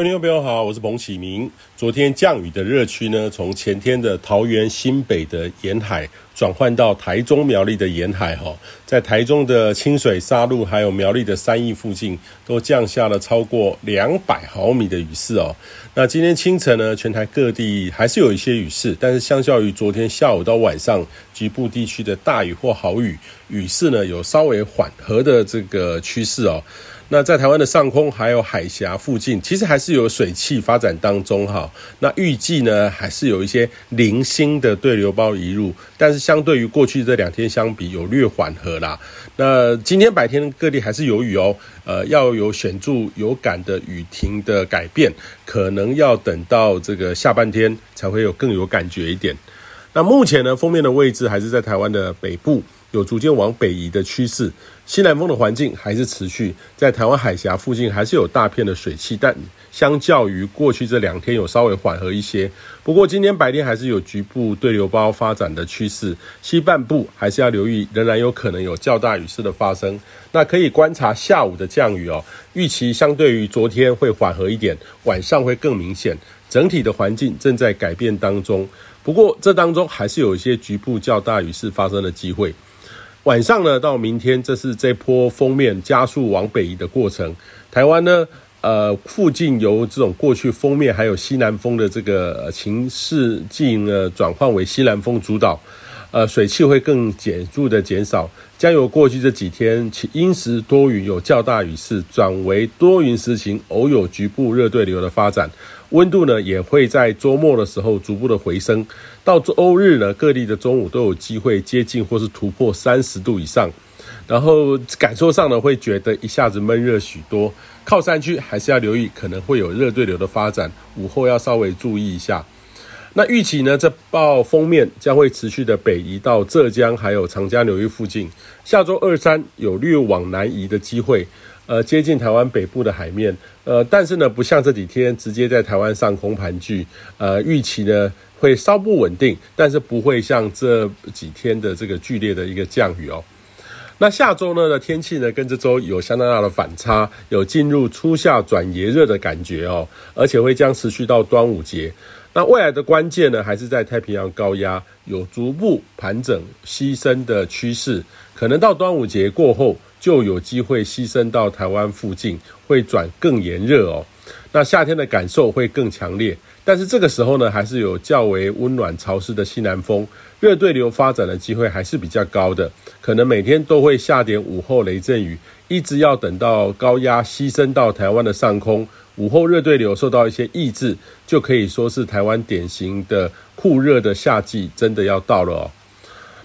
各位朋友好，我是彭启明。昨天降雨的热区呢，从前天的桃园新北的沿海转换到台中苗栗的沿海哈，在台中的清水沙鹿，还有苗栗的山义附近，都降下了超过两百毫米的雨势哦。那今天清晨呢，全台各地还是有一些雨势，但是相较于昨天下午到晚上局部地区的大雨或豪雨，雨势呢有稍微缓和的这个趋势哦。那在台湾的上空还有海峡附近，其实还是有水汽发展当中哈。那预计呢，还是有一些零星的对流包移入，但是相对于过去这两天相比，有略缓和啦。那今天白天各地还是有雨哦，呃，要有显著有感的雨停的改变，可能要等到这个下半天才会有更有感觉一点。那目前呢，锋面的位置还是在台湾的北部。有逐渐往北移的趋势，西南风的环境还是持续，在台湾海峡附近还是有大片的水汽，但相较于过去这两天有稍微缓和一些。不过今天白天还是有局部对流包发展的趋势，西半部还是要留意，仍然有可能有较大雨势的发生。那可以观察下午的降雨哦，预期相对于昨天会缓和一点，晚上会更明显。整体的环境正在改变当中，不过这当中还是有一些局部较大雨势发生的机会。晚上呢，到明天，这是这波锋面加速往北移的过程。台湾呢，呃，附近由这种过去锋面还有西南风的这个情势进呃转换为西南风主导，呃，水汽会更显著的减少，将由过去这几天其阴时多云有较大雨势，转为多云时晴，偶有局部热对流的发展。温度呢，也会在周末的时候逐步的回升，到周日呢，各地的中午都有机会接近或是突破三十度以上，然后感受上呢，会觉得一下子闷热许多。靠山区还是要留意，可能会有热对流的发展，午后要稍微注意一下。那预期呢，这暴锋面将会持续的北移到浙江还有长江流域附近，下周二三有略往南移的机会。呃，接近台湾北部的海面，呃，但是呢，不像这几天直接在台湾上空盘踞，呃，预期呢会稍不稳定，但是不会像这几天的这个剧烈的一个降雨哦。那下周呢的天气呢，跟这周有相当大的反差，有进入初夏转炎热的感觉哦，而且会将持续到端午节。那未来的关键呢，还是在太平洋高压有逐步盘整西伸的趋势，可能到端午节过后。就有机会牺牲到台湾附近，会转更炎热哦。那夏天的感受会更强烈，但是这个时候呢，还是有较为温暖潮湿的西南风，热对流发展的机会还是比较高的。可能每天都会下点午后雷阵雨，一直要等到高压牺牲到台湾的上空，午后热对流受到一些抑制，就可以说是台湾典型的酷热的夏季真的要到了哦。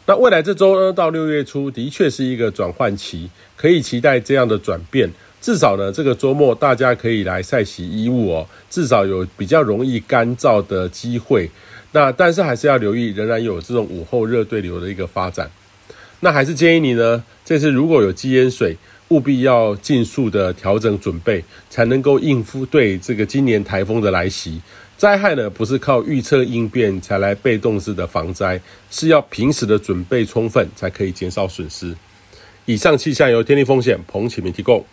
那未来这周呢，到六月初的确是一个转换期，可以期待这样的转变。至少呢，这个周末大家可以来晒洗衣物哦，至少有比较容易干燥的机会。那但是还是要留意，仍然有这种午后热对流的一个发展。那还是建议你呢，这次如果有积淹水，务必要尽速的调整准备，才能够应付对这个今年台风的来袭。灾害呢，不是靠预测应变才来被动式的防灾，是要平时的准备充分，才可以减少损失。以上气象由天气风险彭启明提供。